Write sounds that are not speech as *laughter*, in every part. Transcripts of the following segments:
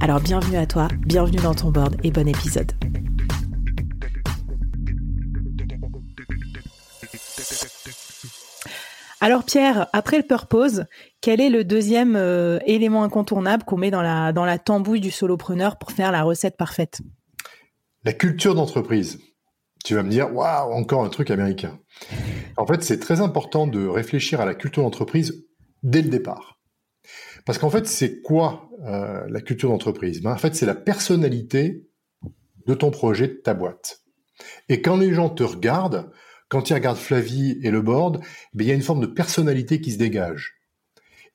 Alors bienvenue à toi, bienvenue dans ton board et bon épisode. Alors Pierre, après le purpose, quel est le deuxième euh, élément incontournable qu'on met dans la, dans la tambouille du solopreneur pour faire la recette parfaite? La culture d'entreprise. Tu vas me dire, waouh, encore un truc américain. En fait, c'est très important de réfléchir à la culture d'entreprise dès le départ. Parce qu'en fait, c'est quoi euh, la culture d'entreprise? Ben, En fait, c'est la personnalité de ton projet, de ta boîte. Et quand les gens te regardent, quand ils regardent Flavie et le board, ben, il y a une forme de personnalité qui se dégage.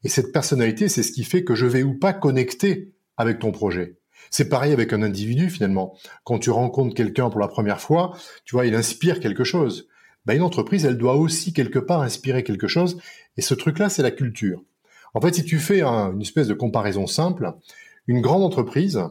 Et cette personnalité, c'est ce qui fait que je vais ou pas connecter avec ton projet. C'est pareil avec un individu finalement. Quand tu rencontres quelqu'un pour la première fois, tu vois, il inspire quelque chose. Ben, une entreprise, elle doit aussi quelque part inspirer quelque chose. Et ce truc-là, c'est la culture. En fait, si tu fais une espèce de comparaison simple, une grande entreprise,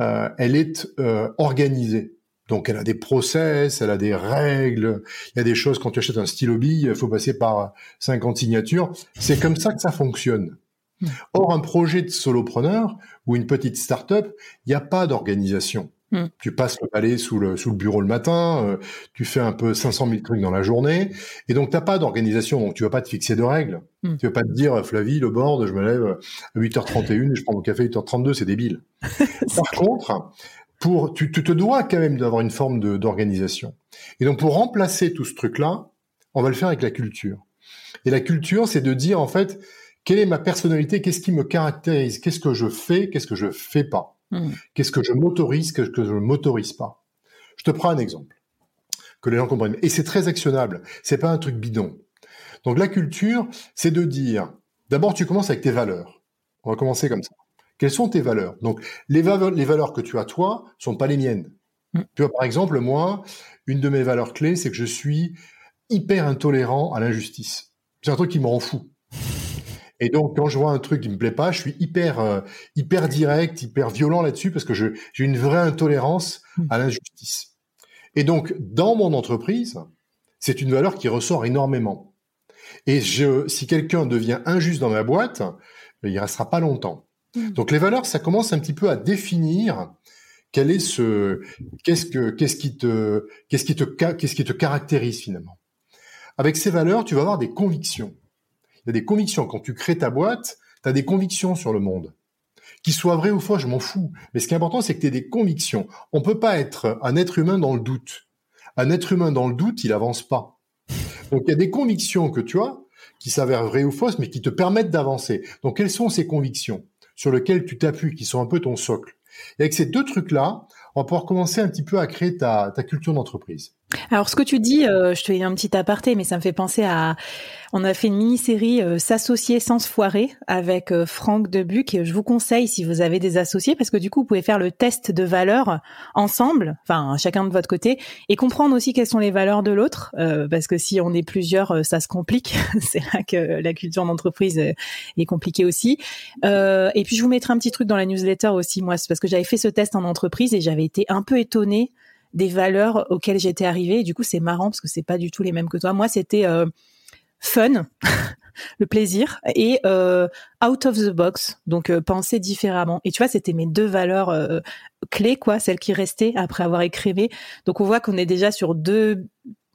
euh, elle est euh, organisée. Donc, elle a des process, elle a des règles. Il y a des choses, quand tu achètes un stylo bille, il faut passer par 50 signatures. C'est comme ça que ça fonctionne. Hmm. Or, un projet de solopreneur ou une petite start-up, il n'y a pas d'organisation. Mm. Tu passes le balai sous le, sous le bureau le matin, euh, tu fais un peu 500 000 trucs dans la journée, et donc t'as pas d'organisation, donc tu vas pas te fixer de règles. Mm. Tu vas pas te dire, Flavie, le board, je me lève à 8h31 et je prends mon café à 8h32, c'est débile. *laughs* Par contre, pour, tu, tu, te dois quand même d'avoir une forme d'organisation. Et donc pour remplacer tout ce truc-là, on va le faire avec la culture. Et la culture, c'est de dire en fait, quelle est ma personnalité, qu'est-ce qui me caractérise, qu'est-ce que je fais, qu'est-ce que je fais pas. Hmm. Qu'est-ce que je m'autorise, qu'est-ce que je ne m'autorise pas? Je te prends un exemple que les gens comprennent. Et c'est très actionnable. C'est pas un truc bidon. Donc la culture, c'est de dire, d'abord tu commences avec tes valeurs. On va commencer comme ça. Quelles sont tes valeurs? Donc les, les valeurs que tu as toi sont pas les miennes. Hmm. Tu vois, par exemple, moi, une de mes valeurs clés, c'est que je suis hyper intolérant à l'injustice. C'est un truc qui me rend fou. Et donc, quand je vois un truc qui me plaît pas, je suis hyper, euh, hyper direct, hyper violent là-dessus parce que j'ai une vraie intolérance hmm. à l'injustice. Et donc, dans mon entreprise, c'est une valeur qui ressort énormément. Et je, si quelqu'un devient injuste dans ma boîte, il restera pas longtemps. Hmm. Donc, les valeurs, ça commence un petit peu à définir quel est ce, qu'est-ce que, qu'est-ce qui te, qu'est-ce qui te, qu'est-ce qui te caractérise finalement. Avec ces valeurs, tu vas avoir des convictions y a des convictions. Quand tu crées ta boîte, tu as des convictions sur le monde. Qu'ils soient vraies ou faux, je m'en fous. Mais ce qui est important, c'est que tu aies des convictions. On peut pas être un être humain dans le doute. Un être humain dans le doute, il avance pas. Donc il y a des convictions que tu as qui s'avèrent vraies ou fausses, mais qui te permettent d'avancer. Donc quelles sont ces convictions sur lesquelles tu t'appuies, qui sont un peu ton socle? Et avec ces deux trucs-là, on va pouvoir commencer un petit peu à créer ta culture d'entreprise. Alors ce que tu dis, euh, je te fais un petit aparté, mais ça me fait penser à, on a fait une mini-série euh, s'associer sans se foirer avec euh, Franck Debuc. Je vous conseille si vous avez des associés, parce que du coup vous pouvez faire le test de valeurs ensemble, enfin chacun de votre côté, et comprendre aussi quelles sont les valeurs de l'autre, parce que si on est plusieurs, ça se complique. *laughs* C'est là que la culture d'entreprise est compliquée aussi. et puis je vous mettrai un petit truc dans la newsletter aussi, moi, parce que j'avais fait ce test en entreprise et j'avais été un peu étonnée des valeurs auxquelles j'étais arrivée. Du coup, c'est marrant parce que c'est pas du tout les mêmes que toi. Moi, c'était euh, fun, *laughs* le plaisir, et euh, out of the box, donc euh, penser différemment. Et tu vois, c'était mes deux valeurs clés, quoi, celles qui restaient après avoir écrivé. Donc on voit qu'on est déjà sur deux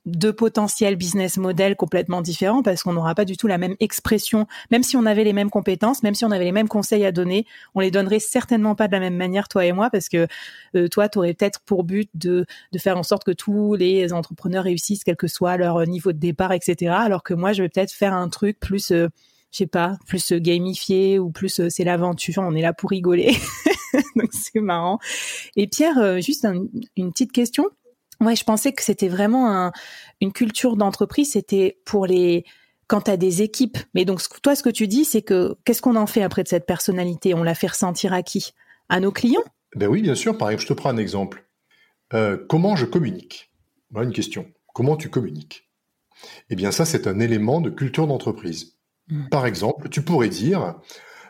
deux potentiels business models complètement différents parce qu'on n'aura pas du tout la même expression. Même si on avait les mêmes compétences, même si on avait les mêmes conseils à donner, on les donnerait certainement pas de la même manière, toi et moi, parce que euh, toi, tu aurais peut-être pour but de, de faire en sorte que tous les entrepreneurs réussissent, quel que soit leur niveau de départ, etc. Alors que moi, je vais peut-être faire un truc plus... Euh, je sais pas, plus gamifié ou plus c'est l'aventure, on est là pour rigoler. *laughs* Donc c'est marrant. Et Pierre, juste une petite question. Ouais, je pensais que c'était vraiment une culture d'entreprise, c'était pour les quand tu as des équipes. Mais donc toi ce que tu dis c'est que qu'est-ce qu'on en fait après de cette personnalité? On la fait ressentir à qui? À nos clients? Ben oui, bien sûr. Par exemple, je te prends un exemple. Euh, comment je communique? Voilà une question. Comment tu communiques? Eh bien ça c'est un élément de culture d'entreprise. Hmm. Par exemple, tu pourrais dire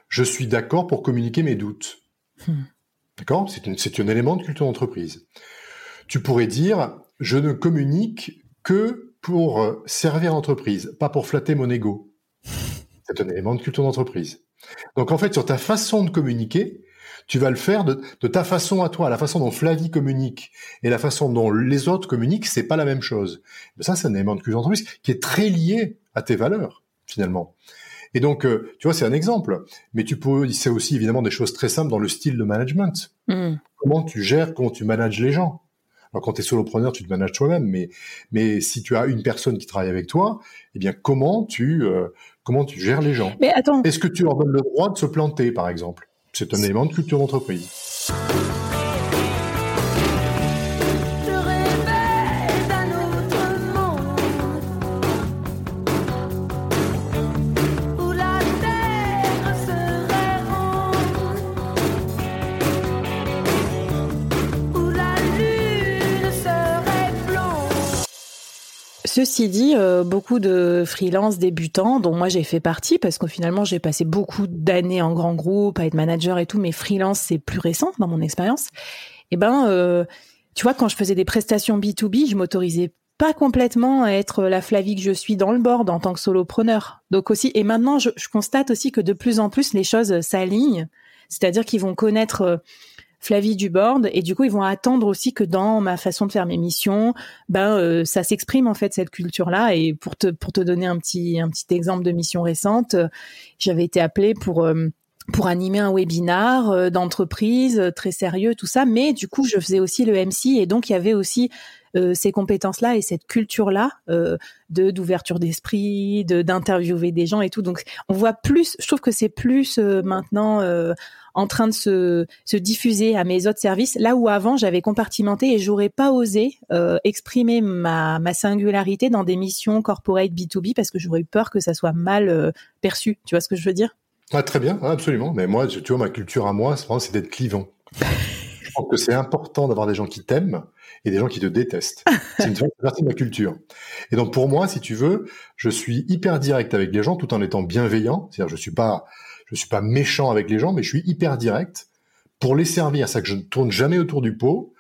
je suis d'accord pour communiquer mes doutes. Hmm. D'accord? C'est un élément de culture d'entreprise. Tu pourrais dire, je ne communique que pour euh, servir l'entreprise, pas pour flatter mon ego. C'est un élément de culture d'entreprise. Donc en fait, sur ta façon de communiquer, tu vas le faire de, ta façon à toi, la façon dont Flavie communique et la façon dont les autres communiquent, c'est pas la même chose. Mais ça, c'est un élément de culture d'entreprise qui est très lié à tes valeurs finalement. Et donc, euh, tu vois, c'est un exemple. Mais tu peux, c'est aussi évidemment des choses très simples dans le style de management. Mmh. Comment tu gères, comment tu manages les gens. Alors quand tu es solopreneur, tu te manages toi-même, mais mais si tu as une personne qui travaille avec toi, eh bien comment tu euh, comment tu gères les gens? Mais attends. Est-ce que tu leur donnes le droit de se planter, par exemple? C'est un élément de culture d'entreprise. Ceci dit, euh, beaucoup de freelance débutants, dont moi j'ai fait partie, parce que finalement j'ai passé beaucoup d'années en grand groupe à être manager et tout, mais freelance c'est plus récent dans mon expérience. Et eh ben, euh, tu vois, quand je faisais des prestations B2B, je m'autorisais pas complètement à être la Flavie que je suis dans le board en tant que solopreneur. Donc aussi, et maintenant je, constate aussi que de plus en plus les choses s'alignent, c'est-à-dire qu'ils vont connaître euh, Flavie du board et du coup ils vont attendre aussi que dans ma façon de faire mes missions, ben euh, ça s'exprime en fait cette culture là et pour te pour te donner un petit un petit exemple de mission récente, j'avais été appelée pour euh, pour animer un webinar euh, d'entreprise très sérieux tout ça. Mais du coup je faisais aussi le MC et donc il y avait aussi ces compétences-là et cette culture-là euh, de d'ouverture d'esprit, de d'interviewer des gens et tout. Donc on voit plus, je trouve que c'est plus maintenant en train de se, se diffuser à mes autres services, là où avant j'avais compartimenté et j'aurais pas osé euh, exprimer ma, ma singularité dans des missions corporate B2B parce que j'aurais eu peur que ça soit mal euh, perçu. Tu vois ce que je veux dire? Ah, Très bien, absolument. Mais moi, tu vois, ma culture à moi, c'est d'être clivant. *laughs* je pense que c'est important d'avoir des gens qui t'aiment et des gens qui te détestent. *laughs* C'est une partie de ma culture. Et donc pour moi, si tu veux, je suis hyper direct avec les gens tout en étant bienveillant. C'est-à-dire, je suis pas je suis pas méchant avec les gens, mais je suis hyper direct pour les servir. C'est que je ne tourne jamais autour du pot.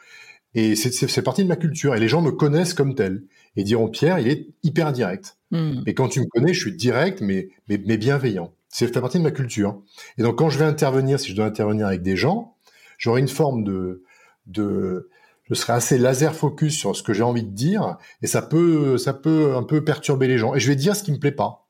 Et c'est partie de ma culture. Et les gens me connaissent comme tel. Et diront, Pierre, il est hyper direct. Hmm. Et quand tu me connais, je suis direct, mais, mais, mais bienveillant. C'est fait partie de ma culture. Et donc, quand je vais intervenir, si je dois intervenir avec des gens, j'aurai une forme de, de, je serai assez laser focus sur ce que j'ai envie de dire, et ça peut, ça peut un peu perturber les gens. Et je vais dire ce qui me plaît pas.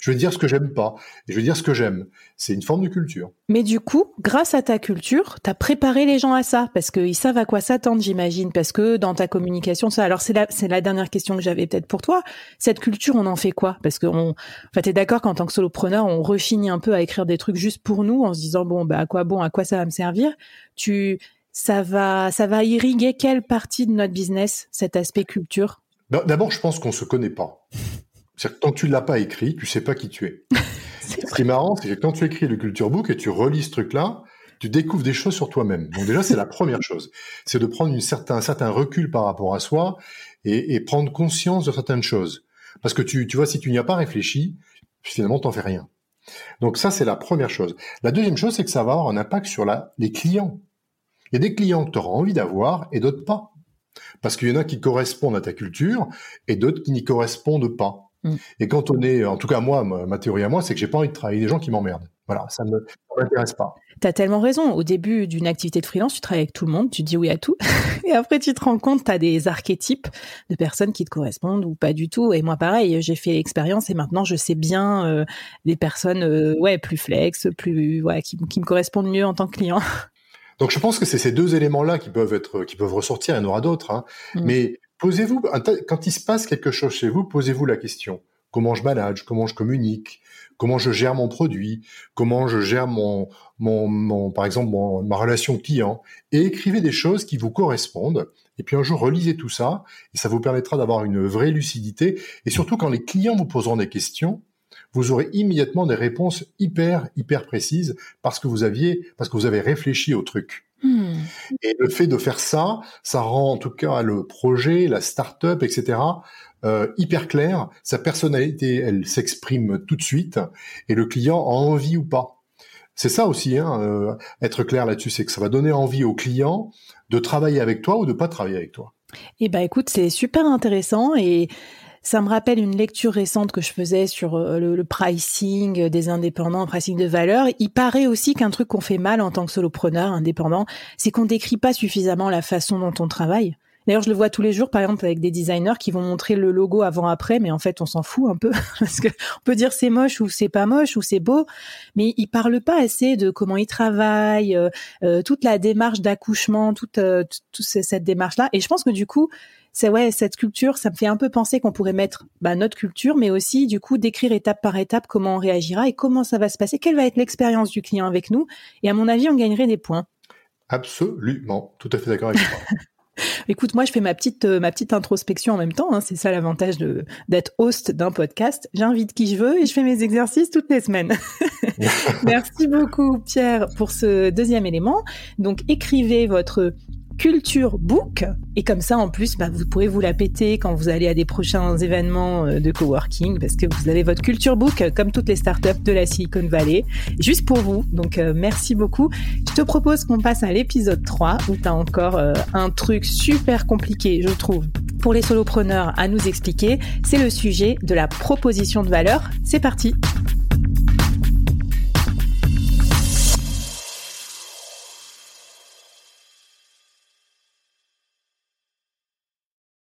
Je vais dire ce que j'aime pas, et je vais dire ce que j'aime. C'est une forme de culture. Mais du coup, grâce à ta culture, tu as préparé les gens à ça, parce qu'ils savent à quoi s'attendre, j'imagine, parce que dans ta communication, ça. Alors c'est la, c'est la dernière question que j'avais peut-être pour toi. Cette culture, on en fait quoi? Parce que on, enfin, t'es d'accord qu'en tant que solopreneur, on rechigne un peu à écrire des trucs juste pour nous, en se disant bon, bah à quoi bon, à quoi ça va me servir? Tu, ça va, ça va irriguer quelle partie de notre business cet aspect culture? D'abord, je pense qu'on se connaît pas. C'est-à-dire que tant que tu l'as pas écrit, tu sais pas qui tu es. *laughs* ce qui est marrant, c'est que quand tu écris le culture book et tu relis ce truc-là, tu découvres des choses sur toi-même. Donc déjà, c'est la première chose. C'est de prendre une certain, un certain recul par rapport à soi et, et prendre conscience de certaines choses. Parce que tu, tu vois, si tu n'y as pas réfléchi, finalement, t'en fais rien. Donc ça, c'est la première chose. La deuxième chose, c'est que ça va avoir un impact sur la, les clients. Il y a des clients que tu auras envie d'avoir et d'autres pas. Parce qu'il y en a qui correspondent à ta culture et d'autres qui n'y correspondent pas. Mm. Et quand on est, en tout cas moi, ma, théorie à moi, c'est que j'ai pas envie de travailler avec des gens qui m'emmerdent. Voilà, ça ne m'intéresse pas. Tu as tellement raison. Au début d'une activité de freelance, tu travailles avec tout le monde, tu dis oui à tout. *laughs* et après, tu te rends compte, tu as des archétypes de personnes qui te correspondent ou pas du tout. Et moi, pareil, j'ai fait l'expérience et maintenant, je sais bien euh, des personnes euh, ouais, plus flex, plus, ouais, qui, qui me correspondent mieux en tant que client. *laughs* Donc, je pense que c'est ces deux éléments-là qui peuvent être, qui peuvent ressortir. Il y en aura d'autres. Hein. Mm. Mais posez-vous, quand il se passe quelque chose chez vous, posez-vous la question. Comment je manage? Comment je communique? comment je gère mon produit, comment je gère mon, mon, par exemple, ma relation client, et écrivez des choses qui vous correspondent. Et puis un jour, relisez tout ça, et ça vous permettra d'avoir une vraie lucidité. Et surtout, quand les clients vous poseront des questions, vous aurez immédiatement des réponses hyper, hyper précises parce que vous aviez, parce que vous avez réfléchi au truc. Hmm. Et le fait de faire ça, ça rend en tout cas le projet, la start-up, etc., euh, hyper clair. Sa personnalité, elle s'exprime tout de suite, et le client a envie ou pas. C'est ça aussi, hein, euh, être clair là-dessus, c'est que ça va donner envie au client de travailler avec toi ou de pas travailler avec toi. Eh ben, écoute, c'est super intéressant et ça me rappelle une lecture récente que je faisais sur euh, le, pricing des indépendants, pricing de valeur. Il paraît aussi qu'un truc qu'on fait mal en tant que solopreneur indépendant, c'est qu'on décrit pas suffisamment la façon dont on travaille. D'ailleurs, je le vois tous les jours, par exemple, avec des designers qui vont montrer le logo avant-après, mais en fait, on s'en fout un peu *laughs* parce que on peut dire c'est moche ou c'est pas moche ou c'est beau, mais ils parlent pas assez de comment ils travaillent, euh, euh, toute la démarche d'accouchement, toute, toute cette démarche-là. Et je pense que du coup, c'est ouais, cette culture, ça me fait un peu penser qu'on pourrait mettre bah, notre culture, mais aussi du coup décrire étape par étape comment on réagira et comment ça va se passer, quelle va être l'expérience du client avec nous? Et à mon avis, on gagnerait des points. Absolument, tout à fait d'accord avec toi. *laughs* Écoute, moi, je fais ma petite euh, ma petite introspection en même temps. Hein. C'est ça l'avantage de d'être host d'un podcast. J'invite qui je veux et je fais mes exercices toutes les semaines. *laughs* *laughs* Merci beaucoup, Pierre, pour ce deuxième élément. Donc, écrivez votre Culture Book. Et comme ça, en plus, bah, vous pourrez vous la péter quand vous allez à des prochains événements euh, de coworking parce que vous avez votre Culture Book euh, comme toutes les startups de la Silicon Valley, juste pour vous. Donc, euh, merci beaucoup. Je te propose qu'on passe à l'épisode 3 où tu as encore un truc super compliqué, je trouve, pour les solopreneurs à nous expliquer. C'est le sujet de la proposition de valeur. C'est parti.